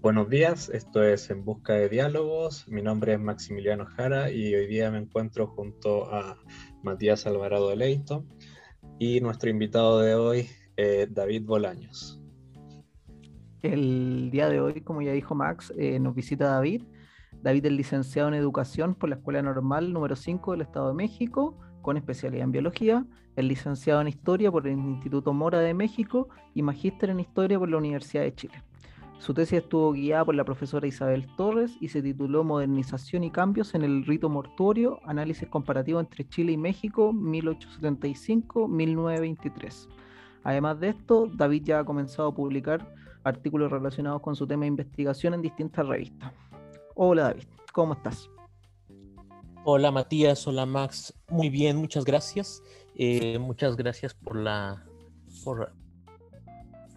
Buenos días, esto es En Busca de Diálogos. Mi nombre es Maximiliano Jara y hoy día me encuentro junto a Matías Alvarado de Leito y nuestro invitado de hoy, eh, David Bolaños. El día de hoy, como ya dijo Max, eh, nos visita David. David es licenciado en Educación por la Escuela Normal número 5 del Estado de México, con especialidad en Biología. Es licenciado en Historia por el Instituto Mora de México y magíster en Historia por la Universidad de Chile. Su tesis estuvo guiada por la profesora Isabel Torres y se tituló Modernización y cambios en el rito mortuorio, análisis comparativo entre Chile y México 1875-1923. Además de esto, David ya ha comenzado a publicar artículos relacionados con su tema de investigación en distintas revistas. Hola David, ¿cómo estás? Hola Matías, hola Max, muy bien, muchas gracias. Eh, muchas gracias por la por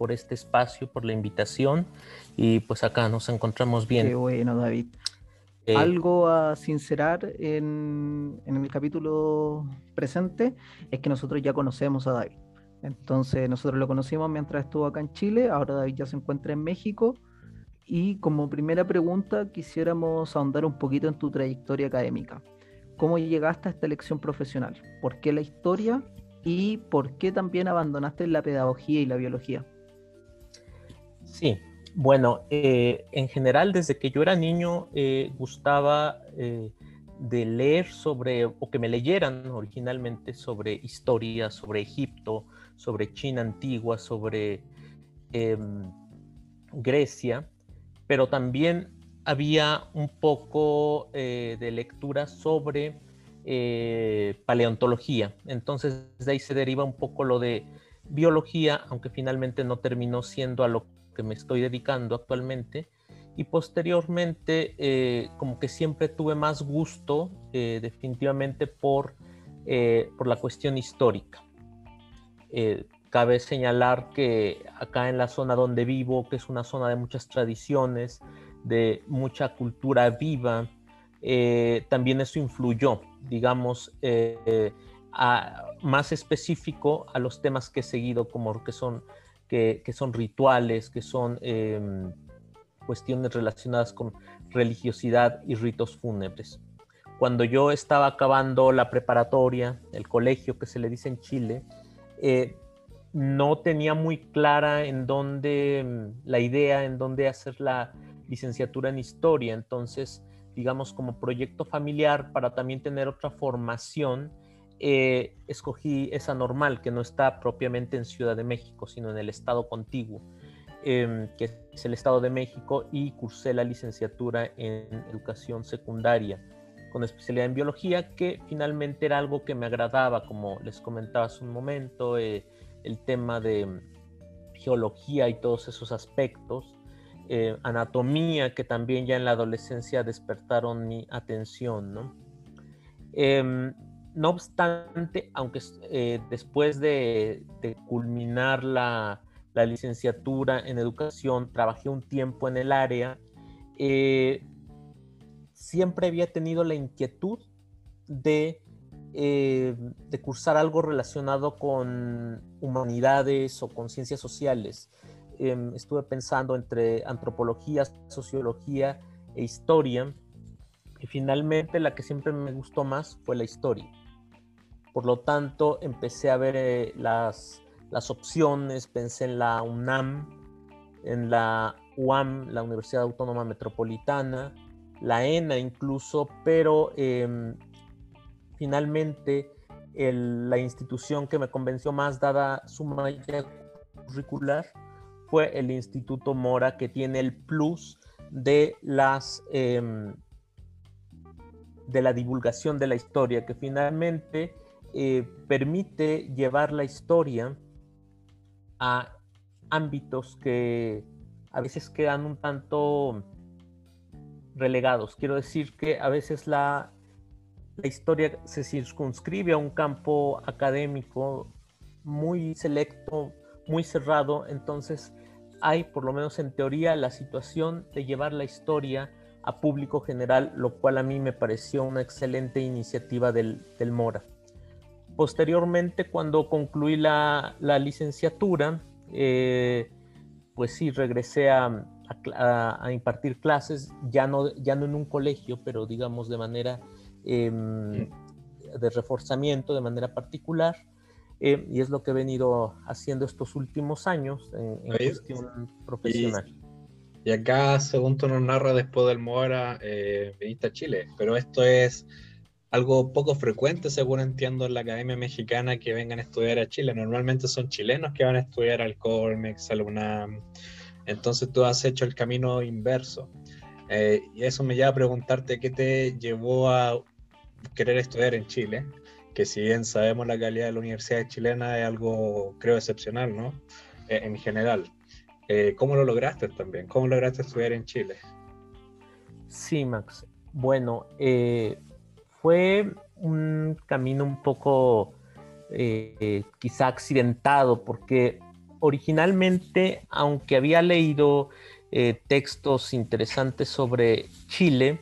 por este espacio, por la invitación y pues acá nos encontramos bien. Qué bueno, David. Eh, Algo a sincerar en, en, el capítulo presente es que nosotros ya conocemos a David. Entonces nosotros lo conocimos mientras estuvo acá en Chile, ahora David ya se encuentra en México y como primera pregunta quisiéramos ahondar un poquito en tu trayectoria académica. ¿Cómo llegaste a esta elección profesional? ¿Por qué la historia? ¿Y por qué también abandonaste la pedagogía y la biología? Sí, bueno, eh, en general desde que yo era niño eh, gustaba eh, de leer sobre, o que me leyeran originalmente sobre historia, sobre Egipto, sobre China antigua, sobre em, Grecia, pero también había un poco de lectura sobre paleontología. Entonces de ahí se deriva un poco lo de biología, aunque finalmente no terminó siendo a lo que me estoy dedicando actualmente. Y posteriormente, eh, como que siempre tuve más gusto eh, definitivamente por, eh, por la cuestión histórica. cabe señalar que acá en la zona donde vivo, que es una zona de muchas tradiciones, de mucha cultura viva, también eso influyó, digamos, a, más específico a los temas que he seguido, como que son que, son rituales, que son em, cuestiones relacionadas con religiosidad y ritos fúnebres. Cuando yo estaba acabando la preparatoria, el colegio que se le dice en Chile, eh, no tenía muy clara en dónde, em, la idea en dónde hacer la licenciatura en historia. Entonces, digamos, como proyecto familiar para también tener otra formación, eh, escogí esa normal, que no está propiamente en Ciudad de México, sino en el estado contiguo, em, que es el estado de México, y cursé la licenciatura en educación secundaria con especialidad en biología, que finalmente era algo que me agradaba, como les comentaba hace un momento, eh, el tema de geología y todos esos aspectos, eh, anatomía, que también ya en la adolescencia despertaron mi atención, ¿no? Em, no obstante, aunque eh, después de, culminar la, licenciatura en educación, trabajé un tiempo en el área, eh, siempre había tenido la inquietud de, eh, de, cursar algo relacionado con humanidades o con ciencias sociales. Em, estuve pensando entre antropología, sociología e historia. Y finalmente la que siempre me gustó más fue la historia. Por lo tanto, empecé a ver eh, las, opciones, pensé en la UNAM, en la UAM, la Universidad Autónoma Metropolitana, la ENA incluso, pero em, finalmente la institución que me convenció más, dada su malla curricular, fue el Instituto Mora, que tiene el plus de las em, de la divulgación de la historia, que finalmente eh, permite llevar la historia a ámbitos que a veces quedan un tanto relegados. Quiero decir que a veces la, historia se circunscribe a un campo académico muy selecto, muy cerrado, entonces hay, por lo menos en teoría, la situación de llevar la historia a público general, lo cual a mí me pareció una excelente iniciativa del, del Mora. Posteriormente, cuando concluí la, licenciatura, eh, pues sí, regresé a, a, impartir clases, ya no, ya no en un colegio, pero digamos de manera em, de reforzamiento, de manera particular. Eh, y es lo que he venido haciendo estos últimos años en, cuestión profesional. Y, acá, según tú nos narras, después del Mora, eh, viniste a Chile, pero esto es algo poco frecuente, según entiendo, en la Academia Mexicana que vengan a estudiar a Chile. Normalmente son chilenos que van a estudiar al Colmex, al UNAM. Entonces tú has hecho el camino inverso. Eh, y eso me lleva a preguntarte qué te llevó a querer estudiar en Chile, que si bien sabemos la calidad de la universidad chilena es algo, creo, excepcional, ¿no? Eh, en general. Eh, ¿Cómo lo lograste también? ¿Cómo lograste estudiar en Chile? Sí, Max. Bueno, fue un camino un poco quizá accidentado porque originalmente, aunque había leído eh, textos interesantes sobre Chile,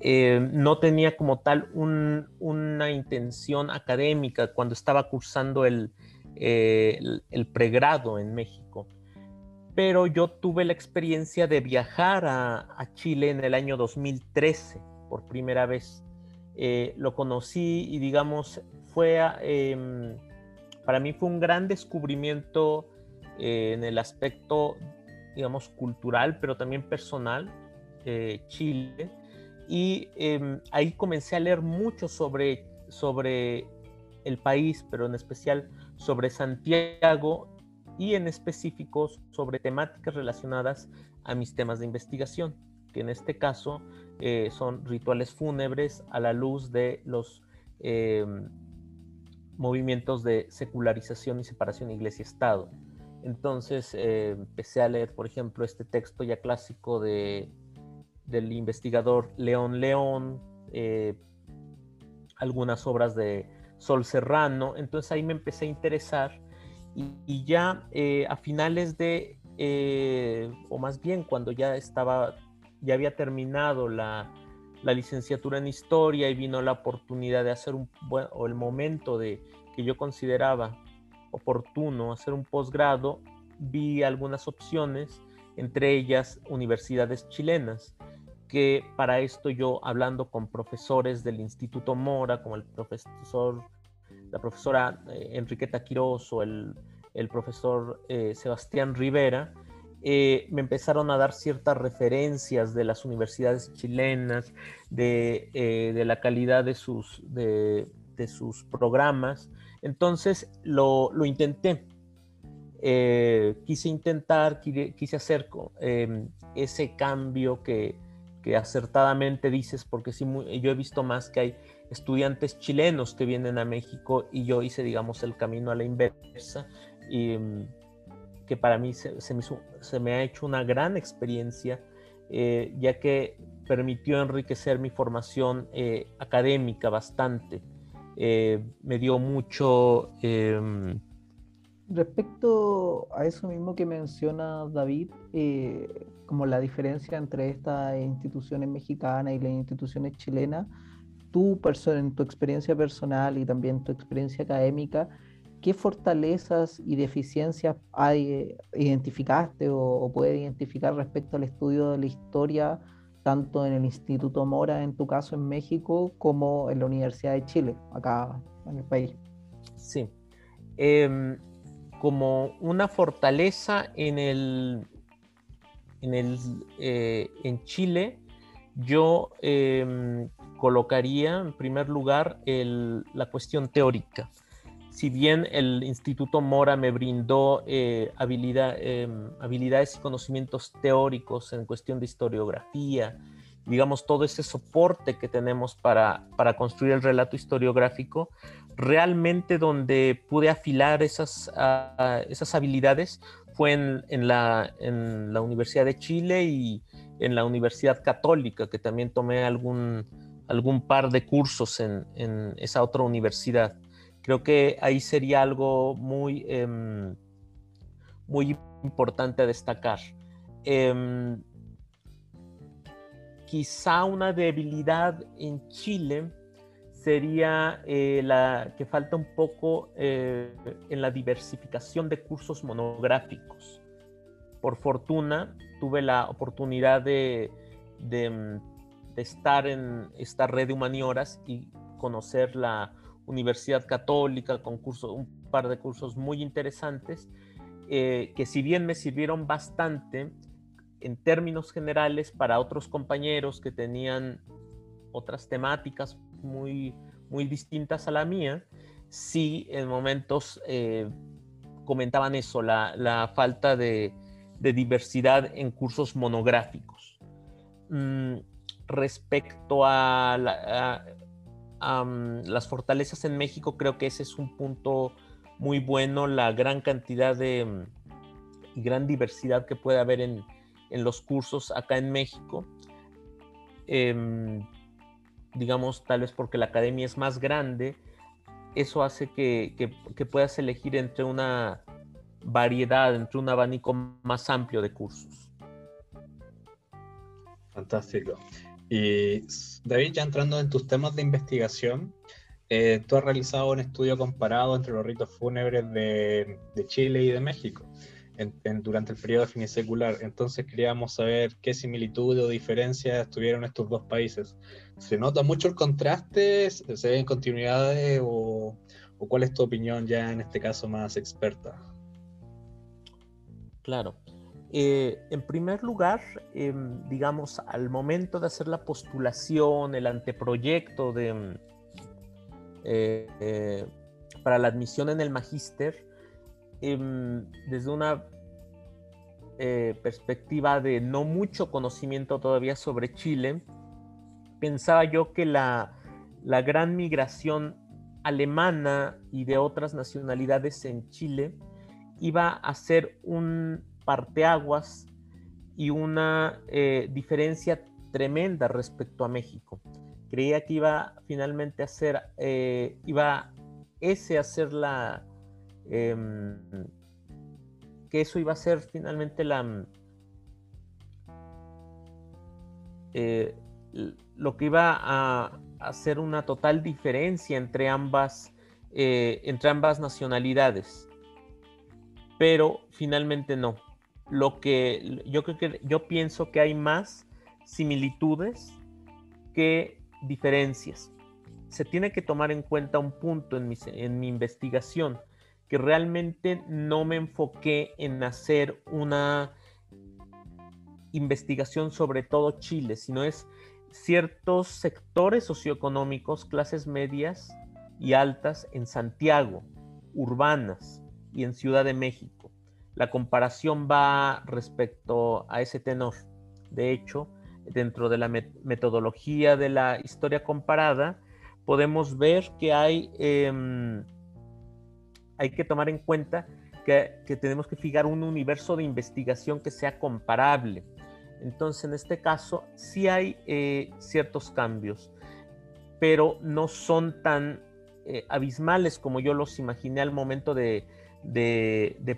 eh, no tenía como tal una intención académica cuando estaba cursando eh, el, pregrado en México. Pero yo tuve la experiencia de viajar a, Chile en el año 2013 por primera vez. Lo conocí y digamos, fue, em, para mí fue un gran descubrimiento eh, en el aspecto, digamos, cultural, pero también personal, eh, Chile. Y em, ahí comencé a leer mucho sobre, sobre el país, pero en especial sobre Santiago y en específico sobre temáticas relacionadas a mis temas de investigación, que en este caso eh, son rituales fúnebres a la luz de los em, movimientos de secularización y separación iglesia-estado. Entonces eh, empecé a leer, por ejemplo, este texto ya clásico de, del investigador León León, eh, algunas obras de Sol Serrano, entonces ahí me empecé a interesar y, ya eh, a finales de, o más bien cuando ya estaba, ya había terminado la, la, licenciatura en historia y vino la oportunidad de hacer un, o el momento de que yo consideraba oportuno hacer un posgrado, vi algunas opciones, entre ellas universidades chilenas, que para esto yo hablando con profesores del Instituto Mora, como el profesor, la profesora eh, Enriqueta Quiroz o el, profesor eh, Sebastián Rivera, eh, me empezaron a dar ciertas referencias de las universidades chilenas, de, la calidad de sus, de, de sus programas, entonces lo, intenté. Eh, quise intentar, quise hacer em, ese cambio que, acertadamente dices, porque sí, yo he visto más que hay estudiantes chilenos que vienen a México y yo hice, digamos, el camino a la inversa y em, que para mí se, me, ha hecho una gran experiencia, eh, ya que permitió enriquecer mi formación eh, académica bastante. Eh, me dio mucho... Em, Respecto a eso mismo que menciona David, eh, como la diferencia entre estas instituciones mexicanas y las instituciones chilenas, tú en tu experiencia personal y también tu experiencia académica, ¿qué fortalezas y deficiencias hay, identificaste o, o puedes identificar respecto al estudio de la historia tanto en el Instituto Mora, en tu caso en México, como en la Universidad de Chile, acá en el país. Sí. Em, como una fortaleza en el, en, el, eh, en Chile, yo em, colocaría en primer lugar la cuestión teórica si bien el Instituto Mora me brindó eh, em, habilidades y conocimientos teóricos en cuestión de historiografía, digamos, todo ese soporte que tenemos para, construir el relato historiográfico, realmente donde pude afilar esas, habilidades fue en, la, Universidad de Chile y en la Universidad Católica, que también tomé algún, par de cursos en esa otra universidad. Creo que ahí sería algo muy, em, muy importante a destacar. Em, quizá una debilidad en Chile sería eh, la que falta un poco eh, en la diversificación de cursos monográficos. por fortuna tuve la oportunidad de, de, estar en esta red de humanioras y conocer la Universidad Católica con un par de cursos muy interesantes eh, que si bien me sirvieron bastante en términos generales para otros compañeros que tenían otras temáticas muy, muy distintas a la mía, sí en momentos eh, comentaban eso, la, falta de, diversidad en cursos monográficos. Mm, respecto a, las fortalezas en México, creo que ese es un punto muy bueno, la gran cantidad de mm, y gran diversidad que puede haber en, los cursos acá en México. Em, digamos, tal vez porque la academia es más grande, eso hace que, puedas elegir entre una variedad, entre un abanico más amplio de cursos. Fantástico. Y David, ya entrando en tus temas de investigación, eh, tú has realizado un estudio comparado entre los ritos fúnebres de, Chile y de México durante el periodo finisecular. Entonces queríamos saber qué similitudes o diferencias tuvieron estos dos países. ¿Se nota mucho el contraste? ¿Se ven continuidades? O, cuál es tu opinión ya en este caso más experta? Claro. Eh, en primer lugar, em, digamos, al momento de hacer la postulación, el anteproyecto em, eh, eh, para la admisión en el magíster, em, desde una perspectiva de no mucho conocimiento todavía sobre Chile, pensaba yo que la, gran migración alemana y de otras nacionalidades en Chile iba a ser un parteaguas y una eh, diferencia tremenda respecto a México. Creía que iba finalmente a ser, eh, iba ese a ser la, em, que eso iba a ser finalmente la, eh, lo que iba a hacer una total diferencia entre ambas, entre ambas nacionalidades. Pero finalmente no. Lo que yo creo que yo pienso que hay más similitudes que diferencias. Se tiene que tomar en cuenta un punto en mi, en mi investigación, que realmente no me enfoqué en hacer una investigación sobre todo Chile, sino es ciertos sectores socioeconómicos, clases medias y altas en Santiago, urbanas y en Ciudad de México. La comparación va respecto a ese tenor. De hecho, dentro de la metodología de la historia comparada, podemos ver que hay, em, que tomar en cuenta que, que tenemos que fijar un universo de investigación que sea comparable entonces, en este caso, sí hay eh, ciertos cambios, pero no son tan eh, abismales como yo los imaginé al momento de,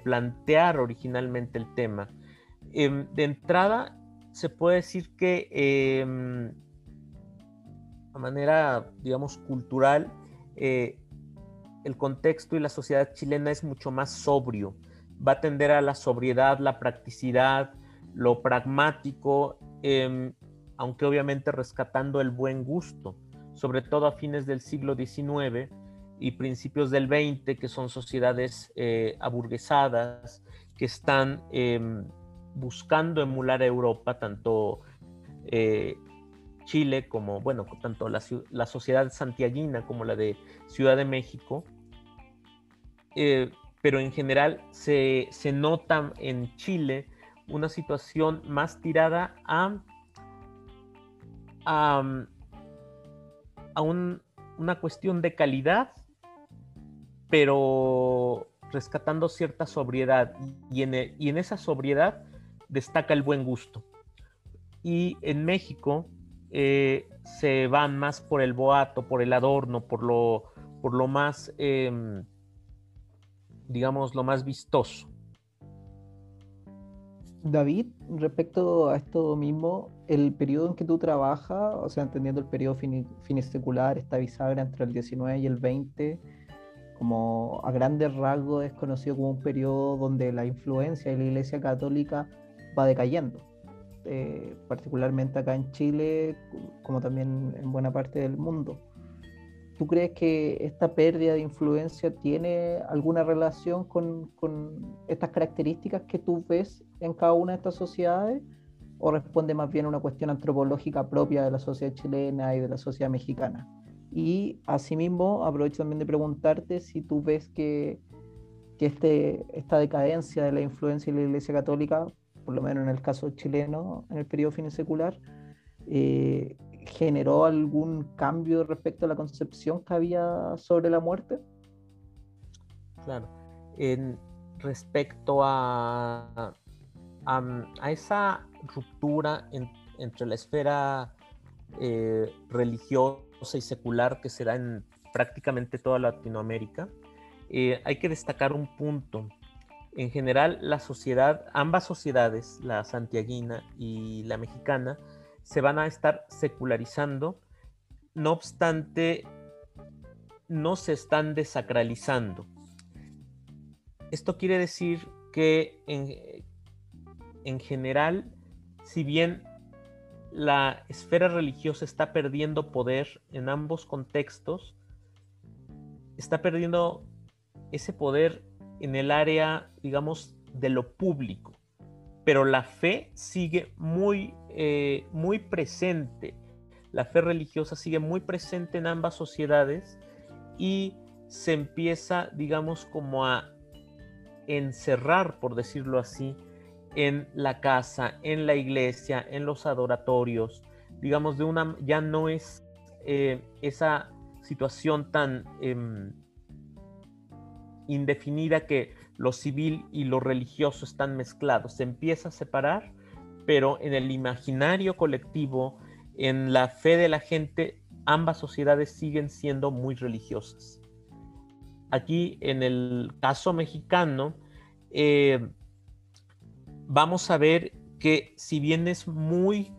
plantear originalmente el tema. Em, de entrada, se puede decir que de em, manera, digamos, cultural, eh, el contexto y la sociedad chilena es mucho más sobrio, va a tender a la sobriedad, la practicidad, lo pragmático, em, aunque obviamente rescatando el buen gusto, sobre todo a fines del siglo XIX y principios del XX, que son sociedades eh, aburguesadas, que están em, buscando emular a Europa, tanto eh, Chile como, bueno, tanto la, sociedad santiaguina como la de Ciudad de México. Eh, pero en general se, se nota en Chile una situación más tirada a, a, una cuestión de calidad, pero rescatando cierta sobriedad. Y en, e, y en esa sobriedad destaca el buen gusto. Y en México eh, se van más por el boato, por el adorno, por lo, por lo más, em, digamos, lo más vistoso. David, respecto a esto mismo, el periodo en que tú trabajas, o sea, entendiendo el periodo finisecular, esta bisagra entre el 19 y el 20, como a grandes rasgos es conocido como un periodo donde la influencia de la Iglesia Católica va decayendo, eh, particularmente acá en Chile, como también en buena parte del mundo. ¿Tú crees que esta pérdida de influencia tiene alguna relación con, con, estas características que tú ves en cada una de estas sociedades? ¿O responde más bien a una cuestión antropológica propia de la sociedad chilena y de la sociedad mexicana? Y asimismo, aprovecho también de preguntarte si tú ves que, que este, esta decadencia de la influencia de la Iglesia Católica, por lo menos en el caso chileno, en el periodo finisecular, eh, generó algún cambio respecto a la concepción que había sobre la muerte? Claro. En, respecto a, a, esa ruptura entre la esfera eh, religiosa y secular que se da en prácticamente toda Latinoamérica, eh, hay que destacar un punto. En general, la sociedad, ambas sociedades, la santiaguina y la mexicana, se van a estar secularizando, no obstante, no se están desacralizando. Esto quiere decir que en, en general, si bien la esfera religiosa está perdiendo poder en ambos contextos, está perdiendo ese poder en el área, digamos, de lo público pero la fe sigue muy, eh, muy presente. La fe religiosa sigue muy presente en ambas sociedades y se empieza, digamos, como a encerrar, por decirlo así, en la casa, en la iglesia, en los adoratorios. Digamos, de una, ya no es eh, esa situación tan em, indefinida que lo civil y lo religioso están mezclados. Se empieza a separar, pero en el imaginario colectivo, en la fe de la gente, ambas sociedades siguen siendo muy religiosas. Aquí, en el caso mexicano, eh, vamos a ver que si bien es muy,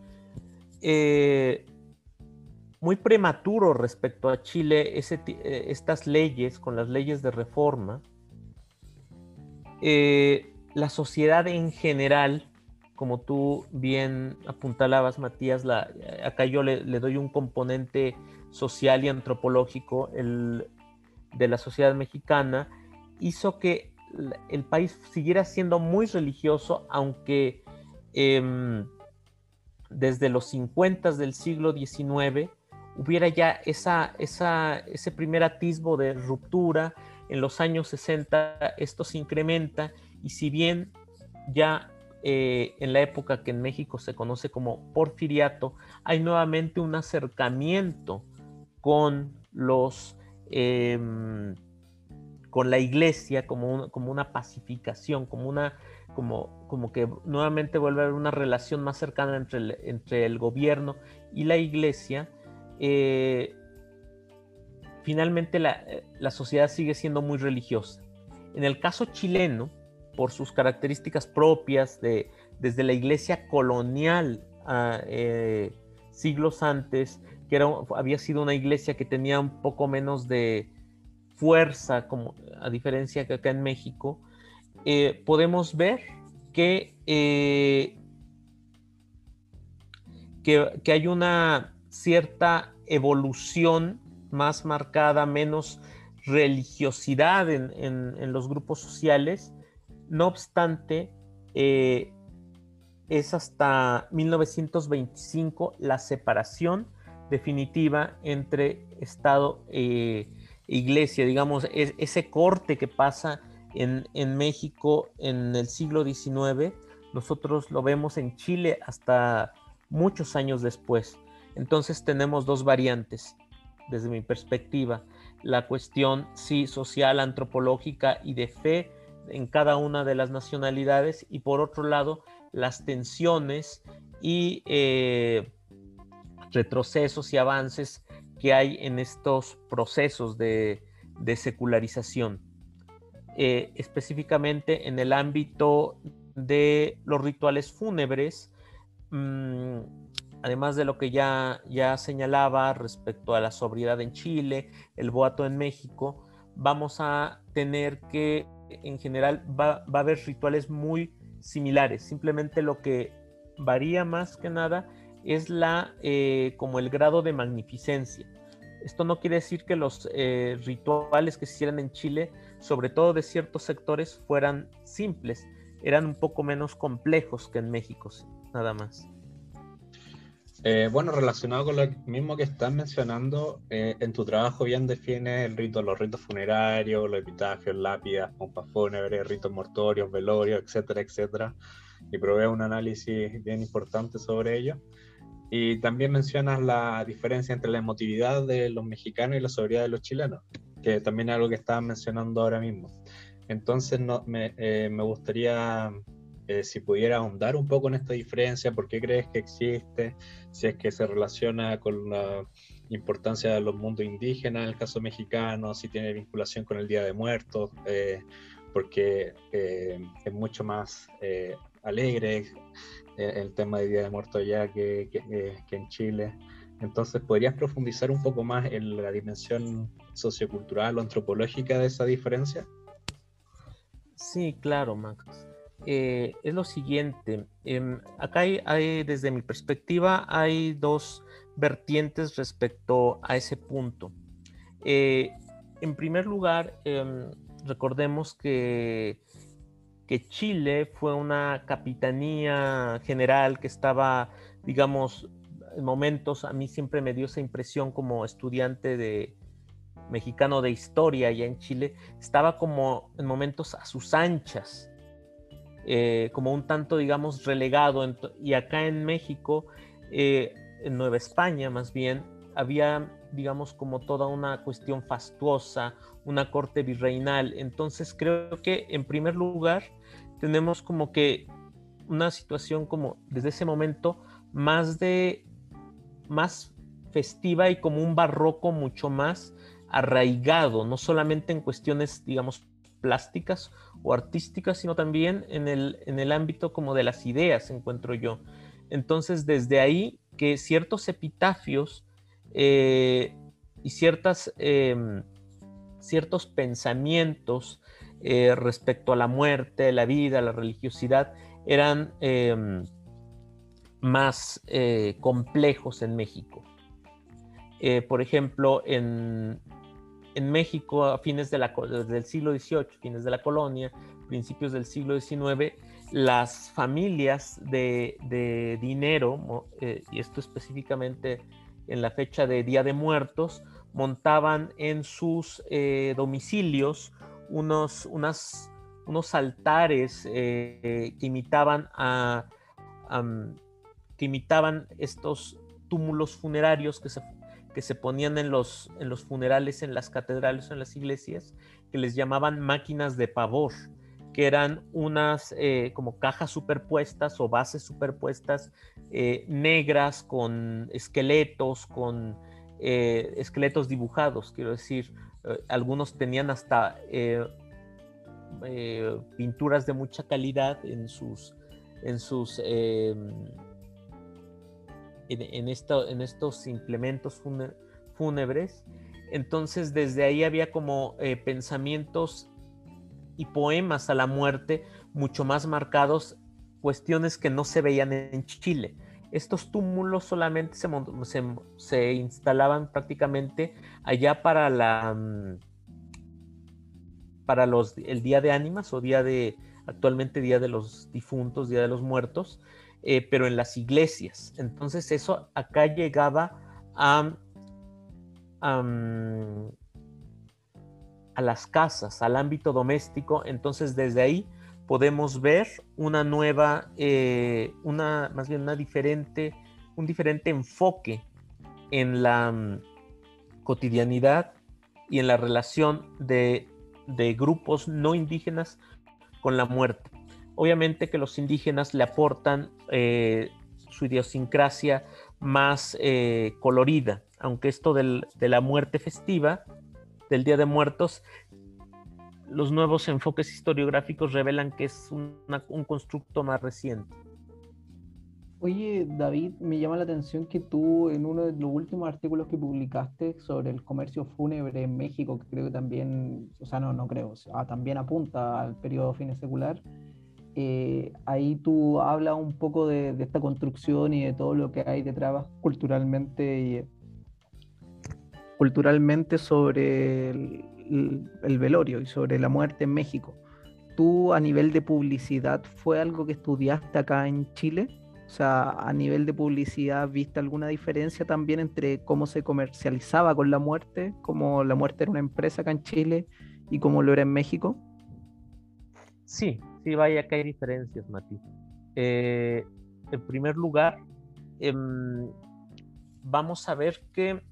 eh, muy prematuro respecto a Chile eh, estas leyes con las leyes de reforma, eh, la sociedad en general, como tú bien apuntalabas, Matías, acá yo le, doy un componente social y antropológico de la sociedad mexicana, hizo que el país siguiera siendo muy religioso, aunque em, desde los 50 del siglo XIX hubiera ya esa, ese primer atisbo de ruptura en los años 60 esto se incrementa y si bien ya eh, en la época que en México se conoce como porfiriato, hay nuevamente un acercamiento con los em, con la iglesia como, como una pacificación, como una como, como que nuevamente vuelve a haber una relación más cercana entre el, entre el gobierno y la iglesia. Eh, finalmente eh, la, sociedad sigue siendo muy religiosa. En el caso chileno, por sus características propias de, desde la iglesia colonial a, eh, siglos antes, que era, había sido una iglesia que tenía un poco menos de fuerza, como, a diferencia que acá en México, eh, podemos ver que, que, que hay una cierta evolución más marcada, menos religiosidad en, los grupos sociales. No obstante, eh, es hasta 1925 la separación definitiva entre Estado e Iglesia, digamos, ese corte que pasa en, en, México en el siglo XIX, nosotros lo vemos en Chile hasta muchos años después. Entonces tenemos dos variantes desde mi perspectiva, la cuestión sí social, antropológica y de fe en cada una de las nacionalidades y por otro lado las tensiones y eh, retrocesos y avances que hay en estos procesos de, secularización. Eh, específicamente en el ámbito de los rituales fúnebres, mm, además de lo que ya, señalaba respecto a la sobriedad en Chile, el boato en México, vamos a tener que, en general, va, va a haber rituales muy similares. Simplemente lo que varía más que nada es la, eh, como el grado de magnificencia. Esto no quiere decir que los eh, rituales que se hicieran en Chile, sobre todo de ciertos sectores, fueran simples, eran un poco menos complejos que en México, nada más. Eh, bueno, relacionado con lo mismo que estás mencionando, en tu trabajo bien define el rito, los ritos funerarios, los epitafios, lápidas, pompas fúnebres, ritos mortorios, velorios, etcétera, etcétera, y provee un análisis bien importante sobre ello. Y también mencionas la diferencia entre la emotividad de los mexicanos y la sobriedad de los chilenos, que también es algo que estabas mencionando ahora mismo. Entonces no, me, eh, me gustaría, eh, si pudiera ahondar un poco en esta diferencia, por qué crees que existe, si es que se relaciona con la importancia de los mundos indígenas en el caso mexicano, si tiene vinculación con el Día de Muertos, eh, porque es mucho más alegre, el tema de Día de Muertos allá que, eh, que, en Chile. Entonces, ¿podrías profundizar un poco más en la dimensión sociocultural o antropológica de esa diferencia? Sí, claro, Max. Eh, es lo siguiente, em, acá hay, desde mi perspectiva, hay dos vertientes respecto a ese punto. Eh, en primer lugar, em, recordemos que que Chile fue una capitanía general que estaba, digamos, en momentos, a mí siempre me dio esa impresión como estudiante de mexicano de historia allá en Chile, estaba como en momentos a sus anchas, eh, como un tanto, digamos, relegado. y acá en México, eh, en Nueva España más bien, había, digamos, como toda una cuestión fastuosa, una corte virreinal. Entonces creo que en primer lugar tenemos como que una situación como desde ese momento más de más festiva y como un barroco mucho más arraigado, no solamente en cuestiones, digamos, plásticas o artísticas, sino también en el, en el ámbito como de las ideas, encuentro yo. Entonces, desde ahí que ciertos epitafios eh, y ciertas, em, ciertos pensamientos eh, respecto a la muerte, la vida, la religiosidad, eran em, más eh, complejos en México. Por ejemplo, en, México a fines del siglo XVIII, fines de la colonia, principios del siglo XIX, las familias de, dinero, y esto específicamente en la fecha de Día de Muertos, montaban en sus domicilios unos, unos altares eh, que imitaban a, que imitaban estos túmulos funerarios que se, que se ponían en los, en los funerales, en las catedrales o en las iglesias, que les llamaban máquinas de pavor, que eran unas eh, como cajas superpuestas o bases superpuestas eh, negras con esqueletos, con esqueletos dibujados, quiero decir, eh, algunos tenían hasta eh, eh, pinturas de mucha calidad en sus, en sus en, en, estos implementos fúnebres. Entonces desde ahí había como pensamientos y poemas a la muerte mucho más marcados, cuestiones que no se veían en Chile. Estos túmulos solamente se, instalaban prácticamente allá para la mm, para los el día de ánimas o día de actualmente día de los difuntos día de los muertos eh, pero en las iglesias. Entonces eso acá llegaba a, a las casas al ámbito doméstico entonces desde ahí podemos ver una nueva, eh, una, más bien una diferente, un diferente enfoque en la mm, cotidianidad y en la relación de, grupos no indígenas con la muerte. Obviamente que los indígenas le aportan eh, su idiosincrasia más eh, colorida, aunque esto de la muerte festiva, del Día de Muertos, los nuevos enfoques historiográficos revelan que es un constructo más reciente. Oye, David, me llama la atención que tú en uno de los últimos artículos que publicaste sobre el comercio fúnebre en México, que creo que también, o sea, no, no creo, también apunta al periodo fine secular, eh, ahí tú hablas un poco de, esta construcción y de todo lo que hay detrás culturalmente y, culturalmente sobre el velorio y sobre la muerte en México. ¿Tú a nivel de publicidad fue algo que estudiaste acá en Chile? O sea, a nivel de publicidad, ¿viste alguna diferencia también entre cómo se comercializaba con la muerte, cómo la muerte era una empresa acá en Chile y cómo lo era en México? Sí, sí, vaya que hay diferencias, Mati. Eh, en primer lugar, em, vamos a ver que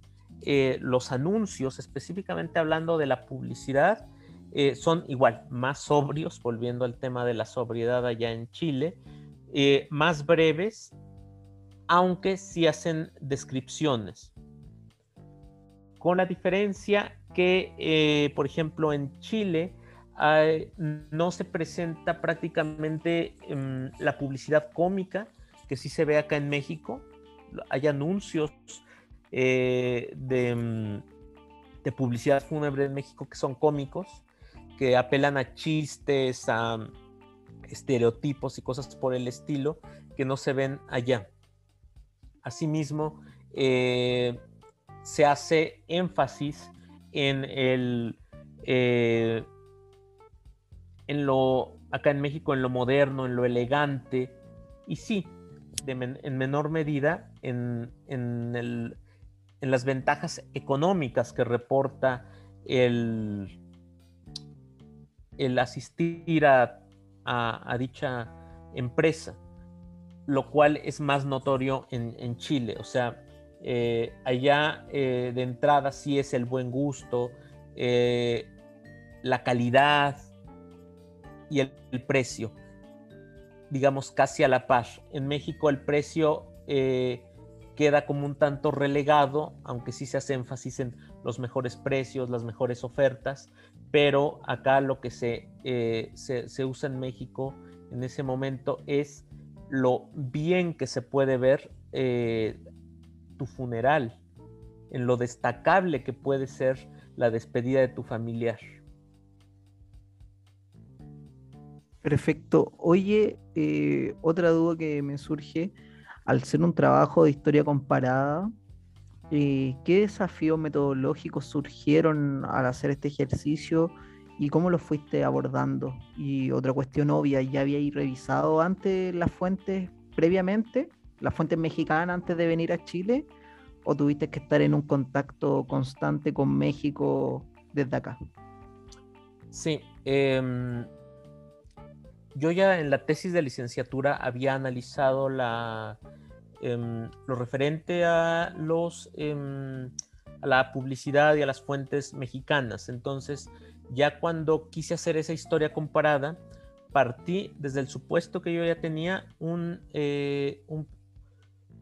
eh, los anuncios, específicamente hablando de la publicidad, eh, son igual, más sobrios, volviendo al tema de la sobriedad allá en Chile, eh, más breves, aunque sí hacen descripciones. Con la diferencia que, por ejemplo, en Chile no se presenta prácticamente em, la publicidad cómica que sí se ve acá en México. Hay anuncios eh, de, em, de publicidad fúnebre en México que son cómicos, que apelan a chistes, a estereotipos y cosas por el estilo que no se ven allá. Asimismo, eh, se hace énfasis en el eh, en lo acá en México en lo moderno, en lo elegante y sí, en menor medida en, en, las ventajas económicas que reporta el, el asistir a a, dicha empresa, lo cual es más notorio en, Chile. O sea, eh, allá eh, de entrada sí es el buen gusto, eh, la calidad y el, precio, digamos casi a la par. En México el precio queda como un tanto relegado, aunque sí se hace énfasis en los mejores precios, las mejores ofertas, pero acá lo que se, eh, se, usa en México en ese momento es lo bien que se puede ver eh, tu funeral, en lo destacable que puede ser la despedida de tu familiar. Perfecto. Oye, eh, otra duda que me surge, al ser un trabajo de historia comparada, ¿qué desafíos metodológicos surgieron al hacer este ejercicio y cómo lo fuiste abordando? Y otra cuestión obvia, ¿ya habíais revisado antes las fuentes previamente, las fuentes mexicanas antes de venir a Chile? ¿O tuviste que estar en un contacto constante con México desde acá? Sí, em, yo ya en la tesis de licenciatura había analizado la, Em, lo referente a los em, a la publicidad y a las fuentes mexicanas. Entonces, ya cuando quise hacer esa historia comparada, partí desde el supuesto que yo ya tenía un, eh,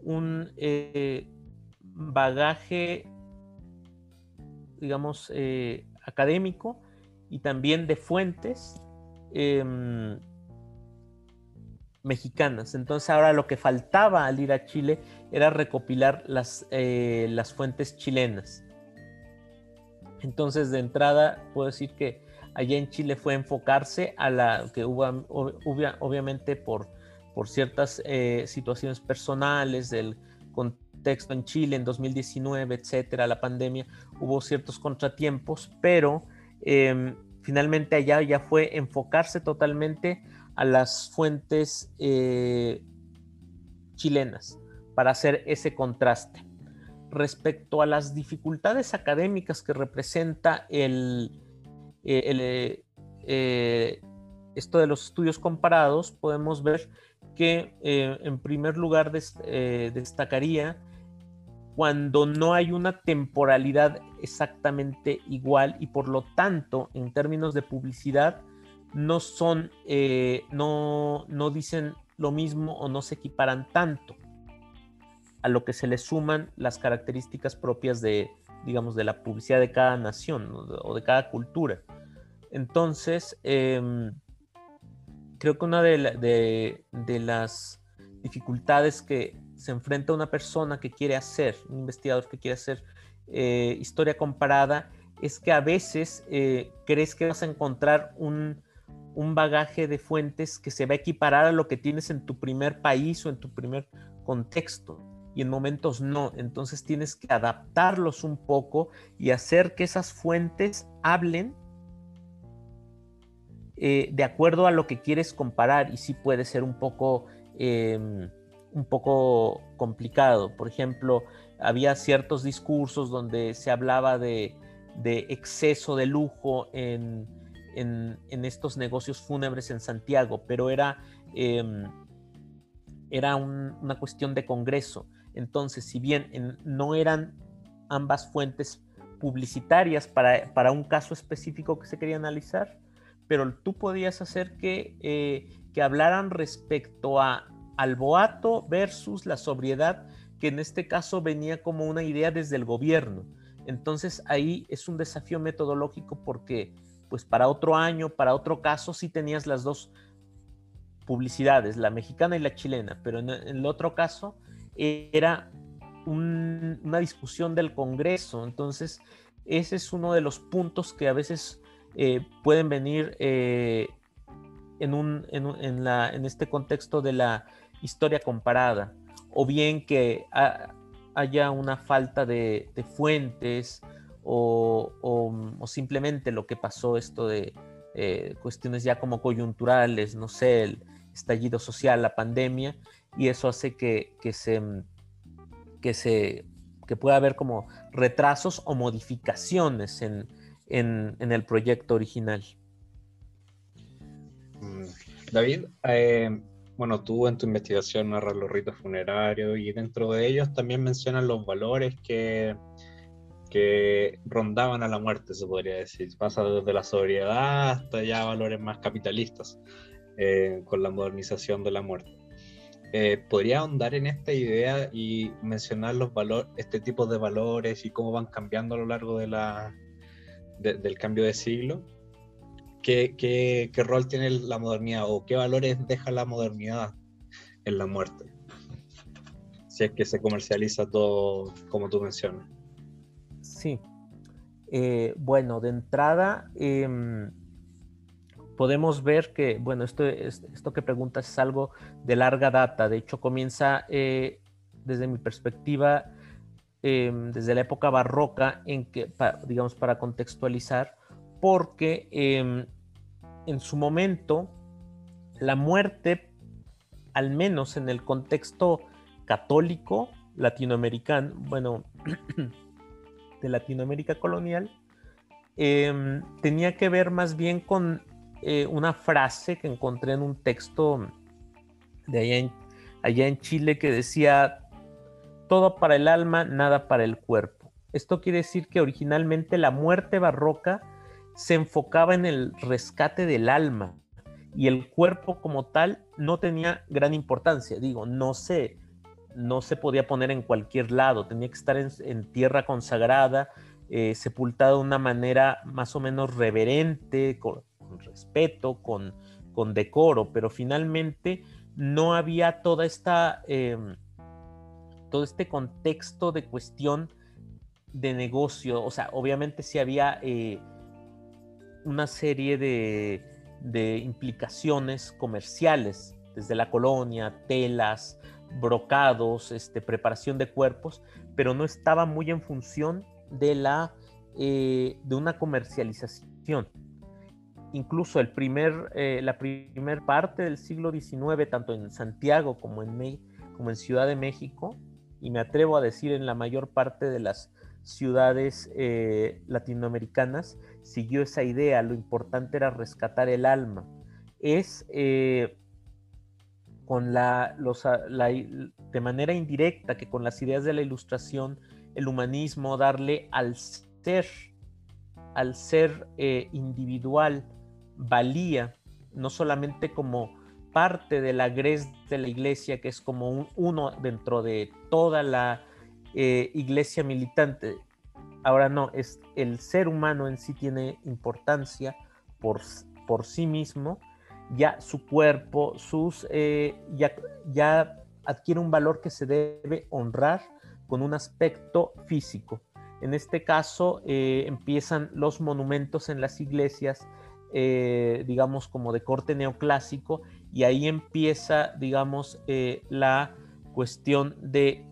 un, eh, bagaje, digamos, eh, académico y también de fuentes em, mexicanas. Entonces ahora lo que faltaba al ir a Chile era recopilar las, eh, las fuentes chilenas. Entonces de entrada puedo decir que allá en Chile fue enfocarse a la que hubo, obviamente por, por ciertas eh, situaciones personales del contexto en Chile en 2019, etcétera, la pandemia, hubo ciertos contratiempos, pero em, finalmente allá ya fue enfocarse totalmente a las fuentes eh, chilenas para hacer ese contraste. Respecto a las dificultades académicas que representa el, eh, eh, esto de los estudios comparados, podemos ver que en primer lugar destacaría cuando no hay una temporalidad exactamente igual y por lo tanto en términos de publicidad no son, eh, no, no dicen lo mismo o no se equiparan tanto a lo que se le suman las características propias de, digamos, de la publicidad de cada nación o de cada cultura. Entonces, em, creo que una de, de, las dificultades que se enfrenta una persona que quiere hacer, un investigador que quiere hacer eh, historia comparada, es que a veces eh, crees que vas a encontrar un, un, bagaje de fuentes que se va a equiparar a lo que tienes en tu primer país o en tu primer contexto. Y en momentos no. Entonces tienes que adaptarlos un poco y hacer que esas fuentes hablen eh, de acuerdo a lo que quieres comparar. Y sí puede ser un poco, em, un poco complicado. Por ejemplo, había ciertos discursos donde se hablaba de, exceso de lujo en, estos negocios fúnebres en Santiago, pero era, em, era una cuestión de Congreso. Entonces, si bien no eran ambas fuentes publicitarias para, un caso específico que se quería analizar, pero tú podías hacer que, eh, que hablaran respecto a, al boato versus la sobriedad que en este caso venía como una idea desde el gobierno. Entonces ahí es un desafío metodológico porque pues para otro año, para otro caso sí tenías las dos publicidades, la mexicana y la chilena, pero en, el otro caso era una discusión del Congreso. Entonces ese es uno de los puntos que a veces eh, pueden venir eh, en este contexto de la historia comparada o bien que haya una falta de, fuentes o, simplemente lo que pasó esto de eh, cuestiones ya como coyunturales, no sé, el estallido social, la pandemia, y eso hace que, se, que, se, que pueda haber como retrasos o modificaciones en, el proyecto original. Mm, David, eh, bueno, tú en tu investigación narras los ritos funerarios y dentro de ellos también mencionan los valores que, que rondaban a la muerte, se podría decir. Pasa desde la sobriedad hasta ya valores más capitalistas eh, con la modernización de la muerte. Eh, ¿Podría ahondar en esta idea y mencionar los valores, este tipo de valores y cómo van cambiando a lo largo de la, del cambio de siglo? ¿Qué, rol tiene la modernidad o qué valores deja la modernidad en la muerte? Si es que se comercializa todo como tú mencionas. Sí. Eh, bueno, de entrada, em, podemos ver que, bueno, esto, esto que preguntas es algo de larga data. De hecho, comienza eh, desde mi perspectiva, em, desde la época barroca, en que, digamos, para contextualizar, porque em, en su momento la muerte, al menos en el contexto católico latinoamericano, bueno, de Latinoamérica colonial, em, tenía que ver más bien con eh, una frase que encontré en un texto de allá en, allá en Chile que decía, todo para el alma, nada para el cuerpo. Esto quiere decir que originalmente la muerte barroca se enfocaba en el rescate del alma y el cuerpo como tal no tenía gran importancia. Digo, no se, no se podía poner en cualquier lado, tenía que estar en, tierra consagrada, eh, sepultado de una manera más o menos reverente, con, respeto, con, con, decoro, pero finalmente no había toda esta, em, todo este contexto de cuestión de negocio, o sea, obviamente sí había... Eh, una serie de, implicaciones comerciales, desde la colonia, telas, brocados, este, preparación de cuerpos, pero no estaba muy en función de, la, eh, de una comercialización. Incluso el primer, eh, la primera parte del siglo XIX, tanto en Santiago como en, como en Ciudad de México, y me atrevo a decir en la mayor parte de las ciudades eh, latinoamericanas siguió esa idea, lo importante era rescatar el alma. Es con la, de manera indirecta que con las ideas de la ilustración, el humanismo, darle al ser, al ser eh, individual, valía, no solamente como parte de la gres de la iglesia, que es como un, uno dentro de toda la eh, iglesia militante. Ahora no, es el ser humano en sí tiene importancia por, por sí mismo, ya su cuerpo, sus, eh, ya, ya adquiere un valor que se debe honrar con un aspecto físico. En este caso eh, empiezan los monumentos en las iglesias, eh, digamos como de corte neoclásico, y ahí empieza, digamos, la cuestión de,